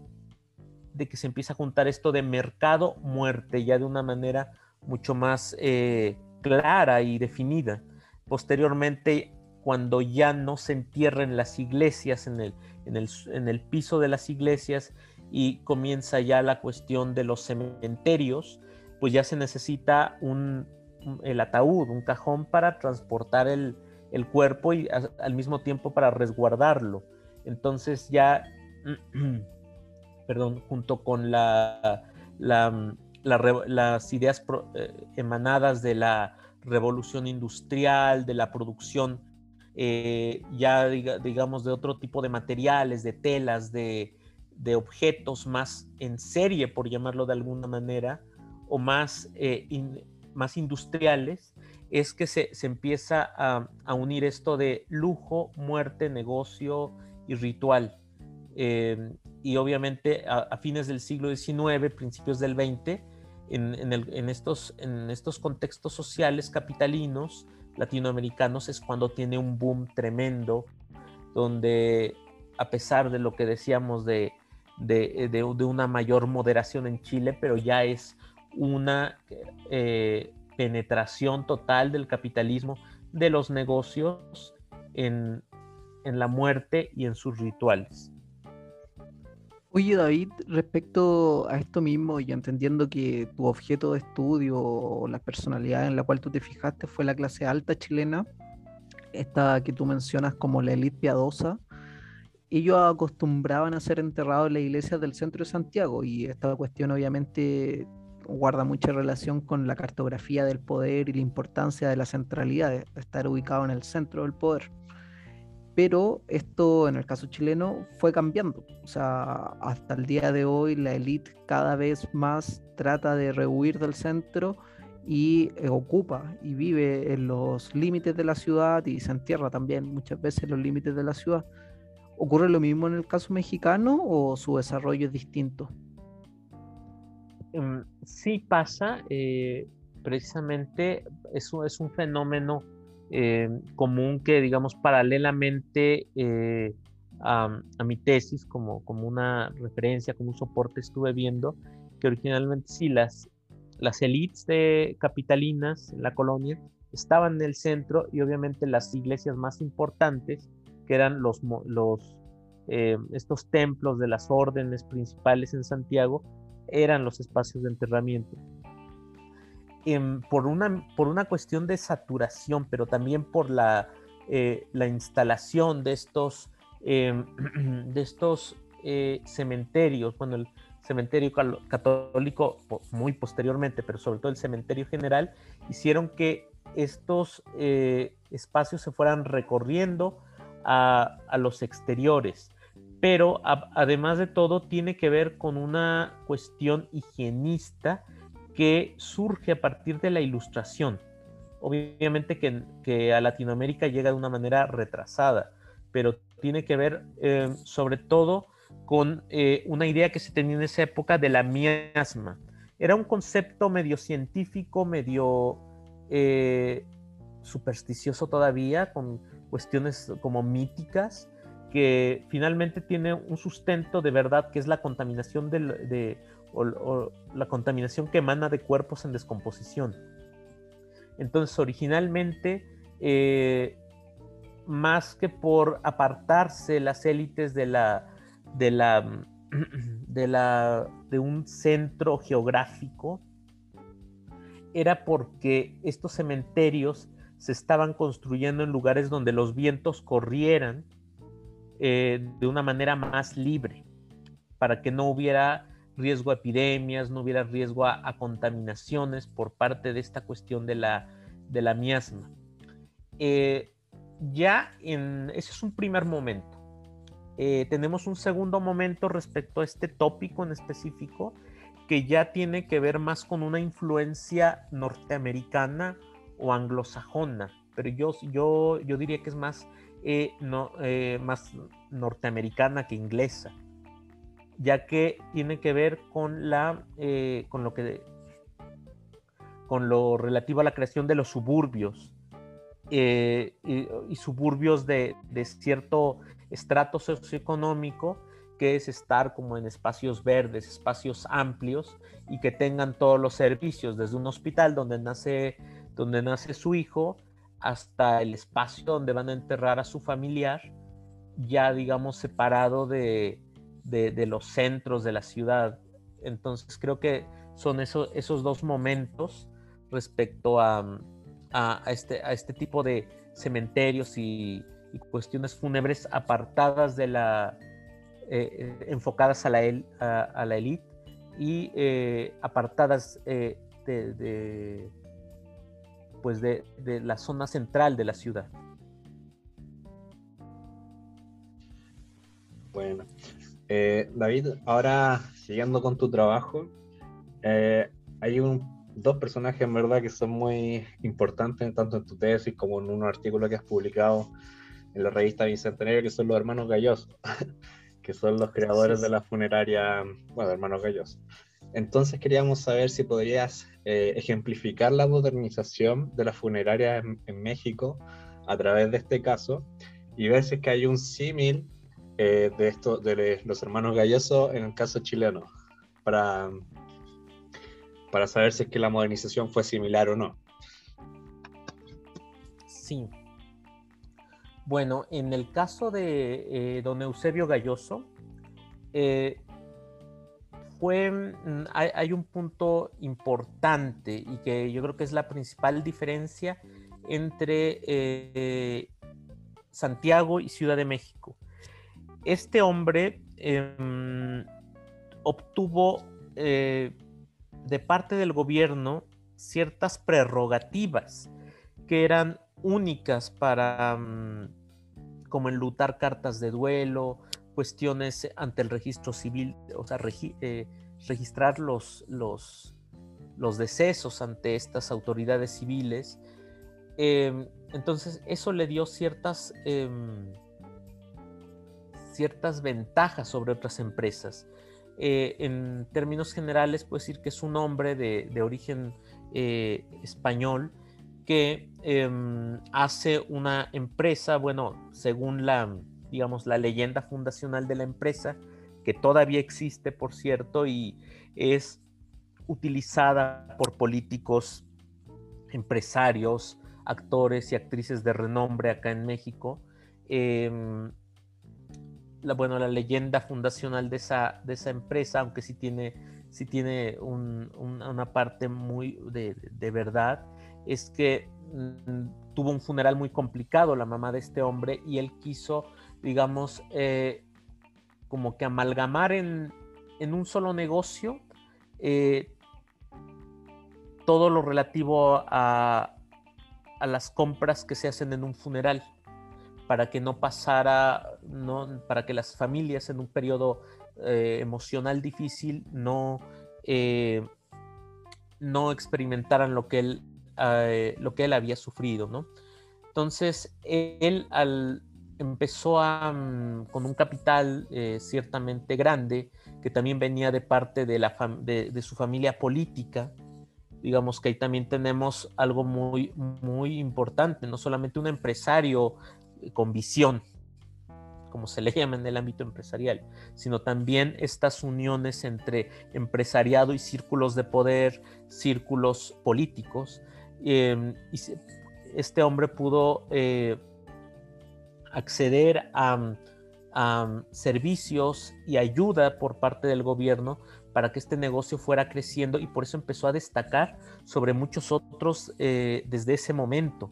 de, que se empieza a juntar esto de mercado-muerte, ya de una manera mucho más clara y definida. Posteriormente, cuando ya no se entierren las iglesias en el, en el, en el piso de las iglesias y comienza ya la cuestión de los cementerios, pues ya se necesita un, el ataúd, un cajón para transportar el, cuerpo y al mismo tiempo para resguardarlo. Entonces ya, perdón, junto con la, las ideas eh, emanadas de la revolución industrial, de la producción eh, ya digamos de otro tipo de materiales, de telas, de, objetos más en serie, por llamarlo de alguna manera, o más, eh, más industriales, es que se, empieza a, unir esto de lujo, muerte, negocio y ritual. Eh, y obviamente a, fines del siglo XIX, principios del XX, en, estos, en estos contextos sociales capitalinos latinoamericanos es cuando tiene un boom tremendo, donde a pesar de lo que decíamos de eh, de, una mayor moderación en Chile, pero ya es una eh, penetración total del capitalismo, de los negocios en, la muerte y en sus rituales. Oye David, respecto a esto mismo y entendiendo que tu objeto de estudio o la personalidad en la cual tú te fijaste fue la clase alta chilena, esta que tú mencionas como la élite piadosa, ellos acostumbraban a ser enterrados en la iglesia del centro de Santiago y esta cuestión obviamente guarda mucha relación con la cartografía del poder y la importancia de la centralidad, de estar ubicado en el centro del poder. Pero esto en el caso chileno fue cambiando. O sea, hasta el día de hoy la élite cada vez más trata de rehuir del centro y eh, ocupa y vive en los límites de la ciudad y se entierra también muchas veces en los límites de la ciudad. ¿Ocurre lo mismo en el caso mexicano o su desarrollo es distinto? Em, sí pasa, eh, precisamente eso es un fenómeno eh, común que, digamos, paralelamente eh, a, mi tesis, como, como una referencia, como un soporte, estuve viendo que originalmente sí, las, las élites de capitalinas en la colonia estaban en el centro y obviamente las iglesias más importantes que eran los, los, eh, estos templos de las órdenes principales en Santiago, eran los espacios de enterramiento. Por, una, por una cuestión de saturación, pero también por la, eh, la instalación de estos, em, de estos eh, cementerios, bueno, el cementerio católico muy posteriormente, pero sobre todo el cementerio general, hicieron que estos espacios se fueran recorriendo a, los exteriores. Pero además de todo tiene que ver con una cuestión higienista que surge a partir de la ilustración. Obviamente que, a Latinoamérica llega de una manera retrasada, pero tiene que ver eh, sobre todo con eh, una idea que se tenía en esa época de la miasma. Era un concepto medio científico, medio eh, supersticioso todavía, con cuestiones como míticas, que finalmente tiene un sustento de verdad, que es la contaminación de, la contaminación que emana de cuerpos en descomposición. Entonces, originalmente, eh, más que por apartarse las élites de un centro geográfico, era porque estos cementerios se estaban construyendo en lugares donde los vientos corrieran eh, de una manera más libre, para que no hubiera riesgo a epidemias, no hubiera riesgo a, contaminaciones por parte de esta cuestión de la, de la miasma. Eh, ya en, ese es un primer momento. Eh, tenemos un segundo momento respecto a este tópico en específico que ya tiene que ver más con una influencia norteamericana o anglosajona, pero yo, yo, yo diría que es más, eh, no, más norteamericana que inglesa, ya que tiene que ver con la eh, con lo que con lo relativo a la creación de los suburbios eh, y, suburbios de, de, cierto estrato socioeconómico que es estar como en espacios verdes, espacios amplios y que tengan todos los servicios, desde un hospital donde nace, donde nace su hijo hasta el espacio donde van a enterrar a su familiar, ya digamos separado de, de, los centros de la ciudad. Entonces creo que son eso, esos dos momentos respecto a, a, este, a este tipo de cementerios y, cuestiones fúnebres apartadas de la, eh, enfocadas a la, a, la élite y eh, apartadas eh, de, pues de, la zona central de la ciudad. Bueno, David, ahora siguiendo con tu trabajo, hay un, dos personajes en verdad que son muy importantes tanto en tu tesis como en un artículo que has publicado en la revista Bicentenario, que son los hermanos Galloso. que son los creadores de la funeraria, bueno, hermanos Gallos. Entonces queríamos saber si podrías eh, ejemplificar la modernización de la funeraria en, México a través de este caso y ver si es que hay un símil eh, de, esto, de los hermanos Galloso en el caso chileno, para, para saber si es que la modernización fue similar o no. Sí, bueno, en el caso de eh, don Eusebio Galloso, eh, fue, mm, hay, un punto importante y que yo creo que es la principal diferencia entre Santiago y Ciudad de México. Este hombre em, obtuvo de parte del gobierno ciertas prerrogativas que eran únicas para mm, como enlutar cartas de duelo, cuestiones ante el registro civil, o sea, eh, registrar los, los, los, decesos ante estas autoridades civiles. Em, entonces, eso le dio ciertas, em, ciertas ventajas sobre otras empresas. Eh, en términos generales, puedo decir que es un hombre de, origen eh, español que em, hace una empresa, bueno, según la, digamos, la leyenda fundacional de la empresa, que todavía existe, por cierto, y es utilizada por políticos, empresarios, actores y actrices de renombre acá en México. Em, la, bueno, la leyenda fundacional de esa, de esa empresa, aunque sí tiene, sí tiene una parte muy de, de verdad, es que mm, tuvo un funeral muy complicado la mamá de este hombre y él quiso, digamos, eh, como que amalgamar en, un solo negocio eh, todo lo relativo a, a, las compras que se hacen en un funeral para que no pasara, no, para que las familias en un periodo eh, emocional difícil no, no experimentaran lo que él eh, lo que él había sufrido, ¿no? Entonces, él al, empezó mm, con un capital eh, ciertamente grande, que también venía de parte de, la de, su familia política, digamos que ahí también tenemos algo muy, muy importante, no solamente un empresario con visión, como se le llama en el ámbito empresarial, sino también estas uniones entre empresariado y círculos de poder, círculos políticos, Em, y este hombre pudo eh, acceder a, servicios y ayuda por parte del gobierno para que este negocio fuera creciendo y por eso empezó a destacar sobre muchos otros eh, desde ese momento.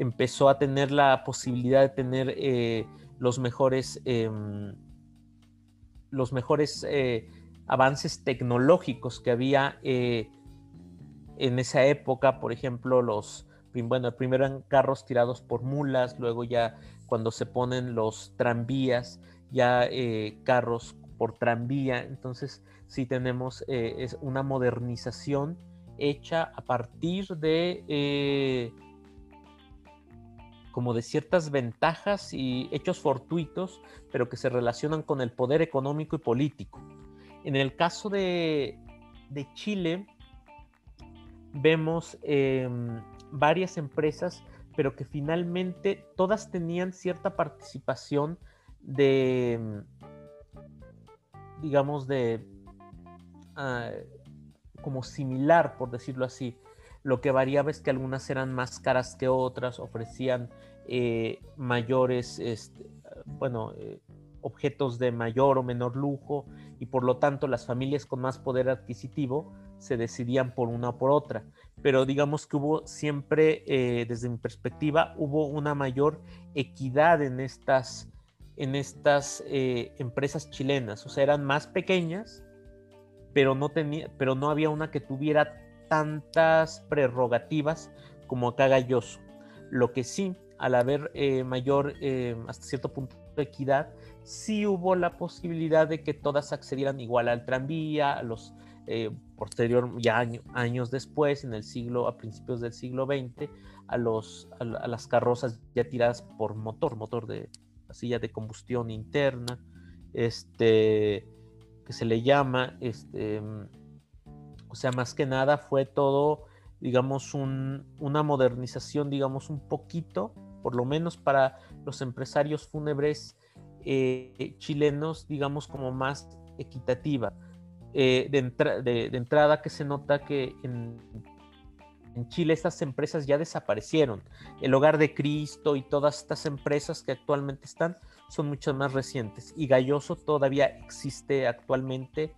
Empezó a tener la posibilidad de tener eh, los mejores, em, los mejores avances tecnológicos que había en esa época, por ejemplo, los, bueno, primero eran carros tirados por mulas, luego ya cuando se ponen los tranvías, ya eh, carros por tranvía, entonces sí tenemos eh, es una modernización hecha a partir de, eh, como de ciertas ventajas y hechos fortuitos, pero que se relacionan con el poder económico y político. En el caso de, Chile, vemos em, varias empresas, pero que finalmente todas tenían cierta participación de, digamos, de, ah, como similar, por decirlo así. Lo que variaba es que algunas eran más caras que otras, ofrecían eh, mayores, este, bueno, eh, objetos de mayor o menor lujo y por lo tanto las familias con más poder adquisitivo se decidían por una o por otra. Pero digamos que hubo siempre, eh, desde mi perspectiva, hubo una mayor equidad en estas, en estas empresas chilenas. O sea, eran más pequeñas, pero no, tenía, pero no había una que tuviera tantas prerrogativas como acá Galloso. Lo que sí, al haber eh, mayor, eh, hasta cierto punto, de equidad, sí hubo la posibilidad de que todas accedieran igual al tranvía, a los eh, posterior, ya años después, en el siglo, a principios del siglo XX, a, los, a, las carrozas ya tiradas por motor, motor de silla de combustión interna, este, que se le llama, este, o sea, más que nada fue todo, digamos, una modernización, digamos, un poquito, por lo menos para los empresarios fúnebres eh, chilenos, digamos, como más equitativa. Eh, de, entrada que se nota que en, en, Chile estas empresas ya desaparecieron. El Hogar de Cristo y todas estas empresas que actualmente están son muchas más recientes. Y Galloso todavía existe actualmente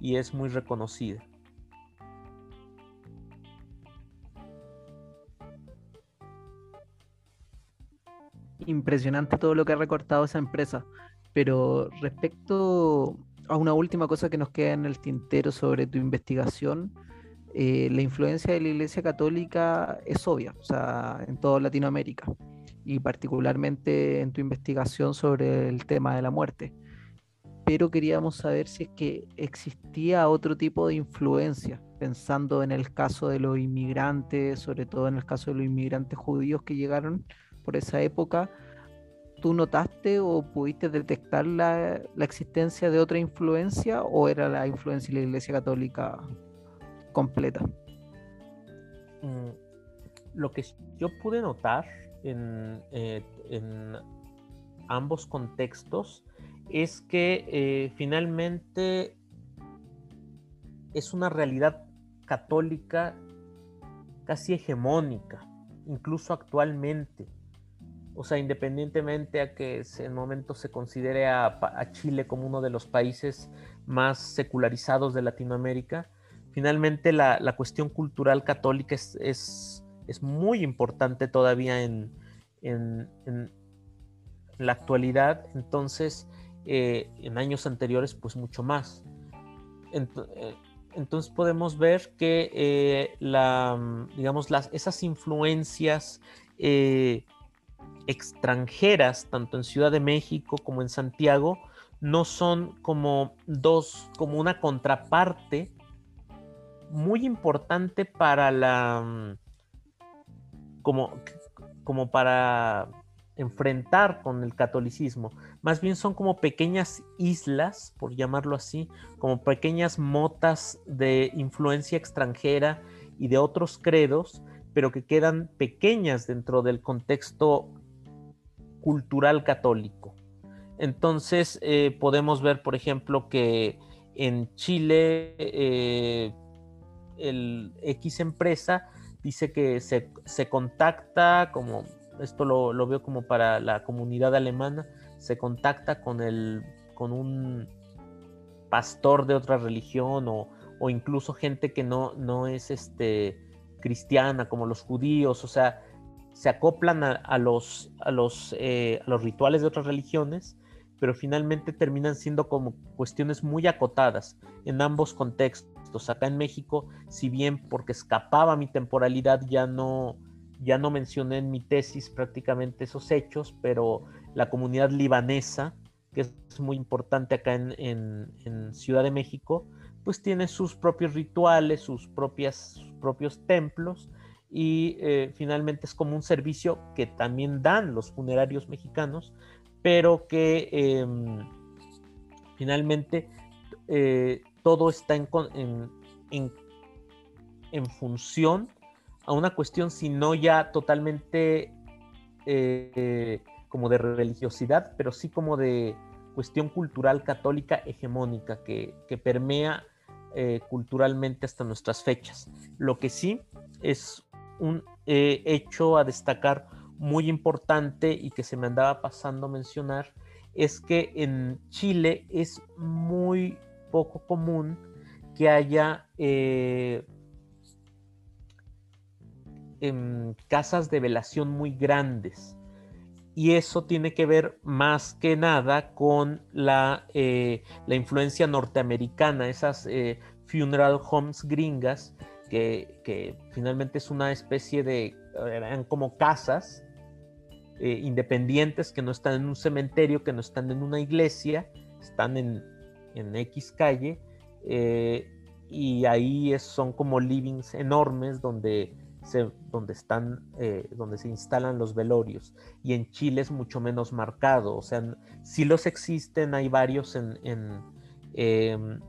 y es muy reconocida. Impresionante todo lo que ha recortado esa empresa. Pero respecto a una última cosa que nos queda en el tintero sobre tu investigación, eh, la influencia de la Iglesia Católica es obvia, o sea, en toda Latinoamérica, y particularmente en tu investigación sobre el tema de la muerte. Pero queríamos saber si es que existía otro tipo de influencia, pensando en el caso de los inmigrantes, sobre todo en el caso de los inmigrantes judíos que llegaron por esa época, ¿tú notaste o pudiste detectar la, existencia de otra influencia o era la influencia de la Iglesia Católica completa? Mm, lo que yo pude notar en, eh, ambos contextos es que eh, finalmente es una realidad católica casi hegemónica, incluso actualmente o sea, independientemente a que en momento se considere a, Chile como uno de los países más secularizados de Latinoamérica, finalmente la, cuestión cultural católica es, es, muy importante todavía en, en, la actualidad, entonces eh, en años anteriores pues mucho más. Eh, entonces podemos ver que eh, la, digamos, las, esas influencias extranjeras, tanto en Ciudad de México como en Santiago, no son como dos, como una contraparte muy importante para la, mm, como, como para enfrentar con el catolicismo. Más bien son como pequeñas islas, por llamarlo así, como pequeñas motas de influencia extranjera y de otros credos, pero que quedan pequeñas dentro del contexto cultural católico. Entonces eh, podemos ver, por ejemplo, que en Chile eh, el X empresa dice que se, contacta, como esto lo, veo como para la comunidad alemana, se contacta con, el, con un pastor de otra religión o, incluso gente que no, no es este, cristiana, como los judíos, o sea, se acoplan a, los, a, los, eh, a los rituales de otras religiones, pero finalmente terminan siendo como cuestiones muy acotadas en ambos contextos. Acá en México, si bien porque escapaba mi temporalidad, ya no, ya no mencioné en mi tesis prácticamente esos hechos, pero la comunidad libanesa, que es muy importante acá en, en, Ciudad de México, pues tiene sus propios rituales, sus, propias, sus propios templos, y eh, finalmente es como un servicio que también dan los funerarios mexicanos, pero que em, finalmente eh, todo está en, en, en, función a una cuestión, sino ya totalmente eh, como de religiosidad, pero sí como de cuestión cultural católica hegemónica que, que permea culturalmente hasta nuestras fechas. Lo que sí es un eh, hecho a destacar muy importante y que se me andaba pasando a mencionar es que en Chile es muy poco común que haya eh, em, casas de velación muy grandes. Y eso tiene que ver más que nada con la, eh, la influencia norteamericana, esas funeral homes gringas que, finalmente es una especie de, eran como casas eh, independientes que no están en un cementerio, que no están en una iglesia, están en, en X calle, eh, y ahí son como livings enormes donde se, donde están, eh, donde se instalan los velorios. Y en Chile es mucho menos marcado, o sea, si los existen, hay varios en, en, em,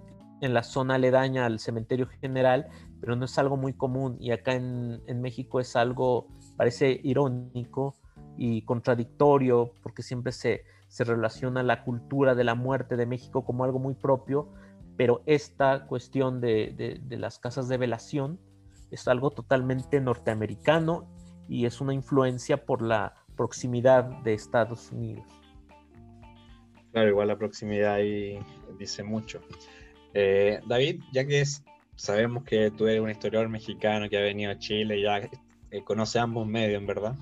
en la zona aledaña al cementerio general, pero no es algo muy común y acá en, México es algo, parece irónico y contradictorio porque siempre se, se relaciona la cultura de la muerte de México como algo muy propio, pero esta cuestión de, de, las casas de velación es algo totalmente norteamericano y es una influencia por la proximidad de Estados Unidos. Claro, igual la proximidad ahí dice mucho. Eh, David, ya que es sabemos que tú eres un historiador mexicano que ha venido a Chile y ya eh, conoce ambos medios, verdad.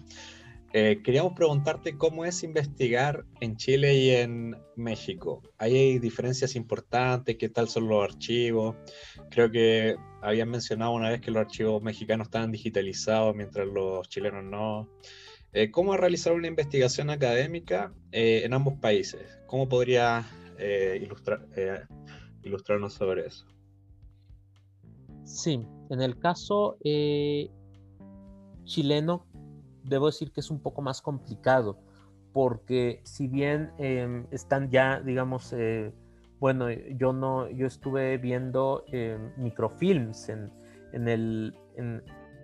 Eh, queríamos preguntarte cómo es investigar en Chile y en México. ¿Hay diferencias importantes? ¿Qué tal son los archivos? Creo que habían mencionado una vez que los archivos mexicanos estaban digitalizados mientras los chilenos no. Eh, ¿Cómo realizar una investigación académica en ambos países? ¿Cómo podría ilustrar, ilustrarnos sobre eso? Sí, en el caso eh, chileno, debo decir que es un poco más complicado, porque si bien em, están ya, digamos, eh, bueno, yo no, yo estuve viendo em, microfilms en, en, el,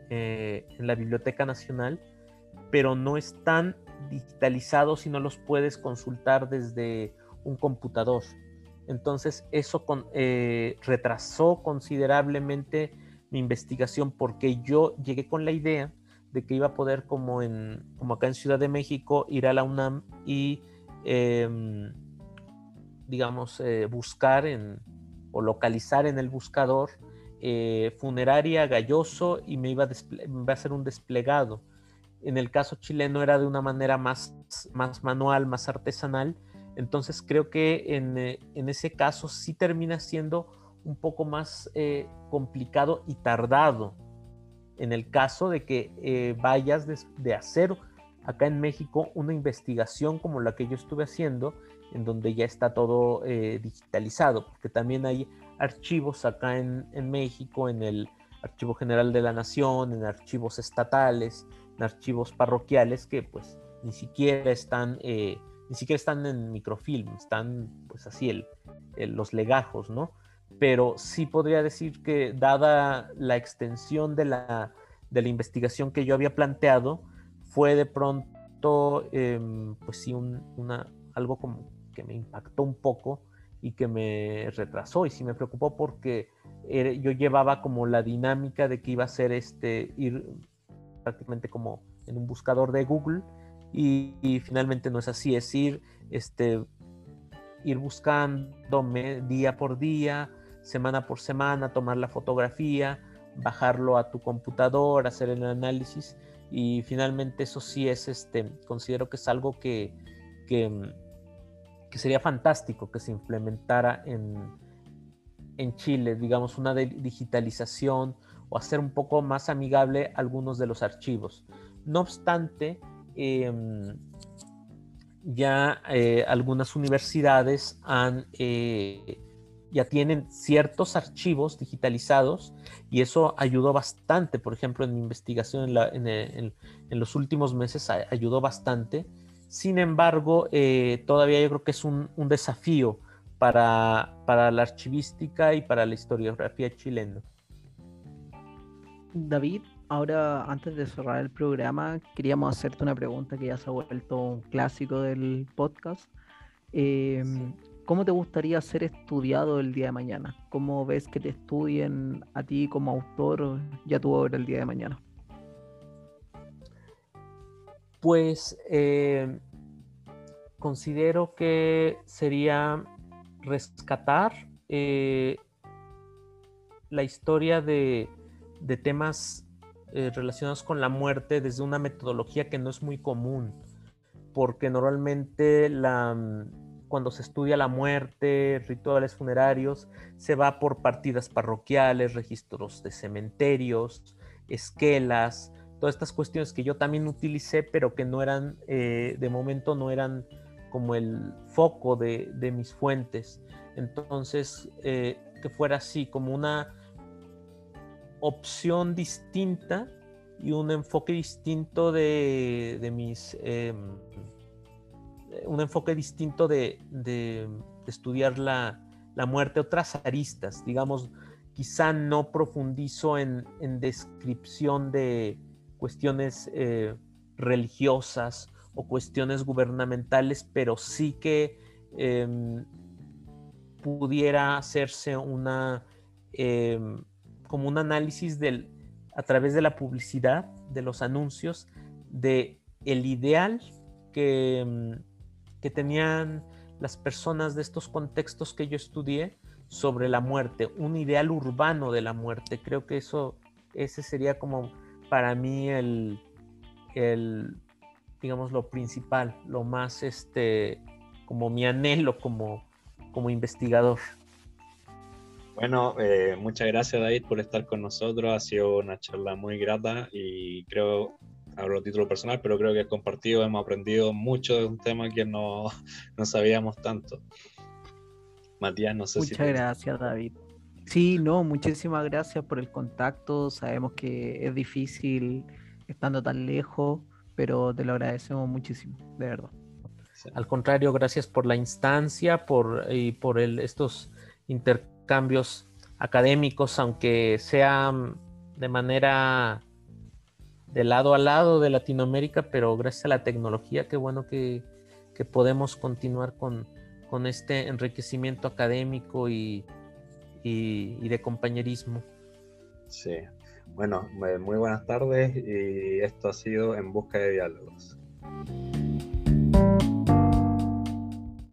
eh, en, la Biblioteca Nacional, pero no están digitalizados y no los puedes consultar desde un computador. Entonces eso eh, retrasó considerablemente mi investigación porque yo llegué con la idea de que iba a poder como, en, como acá en Ciudad de México ir a la UNAM y em, digamos eh, buscar en, o localizar en el buscador eh, funeraria Galloso y me iba, a me a hacer un desplegado. En el caso chileno era de una manera más, más manual, más artesanal entonces creo que eh, en, ese caso sí termina siendo un poco más eh, complicado y tardado en el caso de que eh, vayas de, hacer acá en México una investigación como la que yo estuve haciendo, en donde ya está todo digitalizado, porque también hay archivos acá en, en, México, en el Archivo General de la Nación, en archivos estatales, en archivos parroquiales, que pues ni siquiera están ni siquiera están en microfilm, están pues así el, los legajos, ¿no? Pero sí podría decir que dada la extensión de la, de la investigación que yo había planteado, fue de pronto, em, pues sí, una, algo como que me impactó un poco y que me retrasó y sí me preocupó porque yo llevaba como la dinámica de que iba a ser este, ir prácticamente como en un buscador de Google y, finalmente no es así, es ir, este, ir buscando día por día, semana por semana, tomar la fotografía, bajarlo a tu computador, hacer el análisis y finalmente eso sí es, este, considero que es algo que, que, sería fantástico que se implementara en, en Chile, digamos, una digitalización o hacer un poco más amigable algunos de los archivos. No obstante, Em, ya eh, algunas universidades han, eh, ya tienen ciertos archivos digitalizados y eso ayudó bastante, por ejemplo, en mi investigación en, los últimos meses ayudó bastante. Sin embargo, eh, todavía yo creo que es un, desafío para, para, la archivística y para la historiografía chilena. David, ahora antes de cerrar el programa, queríamos hacerte una pregunta que ya se ha vuelto un clásico del podcast. Em, ¿Cómo te gustaría ser estudiado el día de mañana? ¿Cómo ves que te estudien a ti como autor ya tu obra el día de mañana? Pues eh, considero que sería rescatar eh, la historia de, temas eh, relacionados con la muerte desde una metodología que no es muy común, porque normalmente la cuando se estudia la muerte, rituales funerarios, se va por partidas parroquiales, registros de cementerios, esquelas, todas estas cuestiones que yo también utilicé, pero que no eran, eh, de momento no eran como el foco de, mis fuentes. Entonces, eh, que fuera así, como una opción distinta y un enfoque distinto de, mis... Em, un enfoque distinto de, estudiar la, muerte, otras aristas, digamos, quizá no profundizo en, descripción de cuestiones eh, religiosas o cuestiones gubernamentales, pero sí que em, pudiera hacerse una em, como un análisis del, a través de la publicidad, de los anuncios, de el ideal que em, que tenían las personas de estos contextos que yo estudié sobre la muerte, un ideal urbano de la muerte. Creo que eso, ese sería como para mí el, el digamos, lo principal, lo más, este, como mi anhelo como, como investigador. Bueno, eh, muchas gracias David por estar con nosotros. Ha sido una charla muy grata y creo hablo a título personal, pero creo que compartido hemos aprendido mucho de un tema que no, no sabíamos tanto. Matías, no sé Muchas si... Muchas gracias, David. Sí, no, muchísimas gracias por el contacto. Sabemos que es difícil estando tan lejos, pero te lo agradecemos muchísimo, de verdad. Al contrario, gracias por la instancia por, y por el, estos intercambios académicos, aunque sean de manera de lado a lado de Latinoamérica, pero gracias a la tecnología, qué bueno que, podemos continuar con, con, este enriquecimiento académico y, y, de compañerismo. Sí, bueno, muy buenas tardes y esto ha sido En Busca de Diálogos.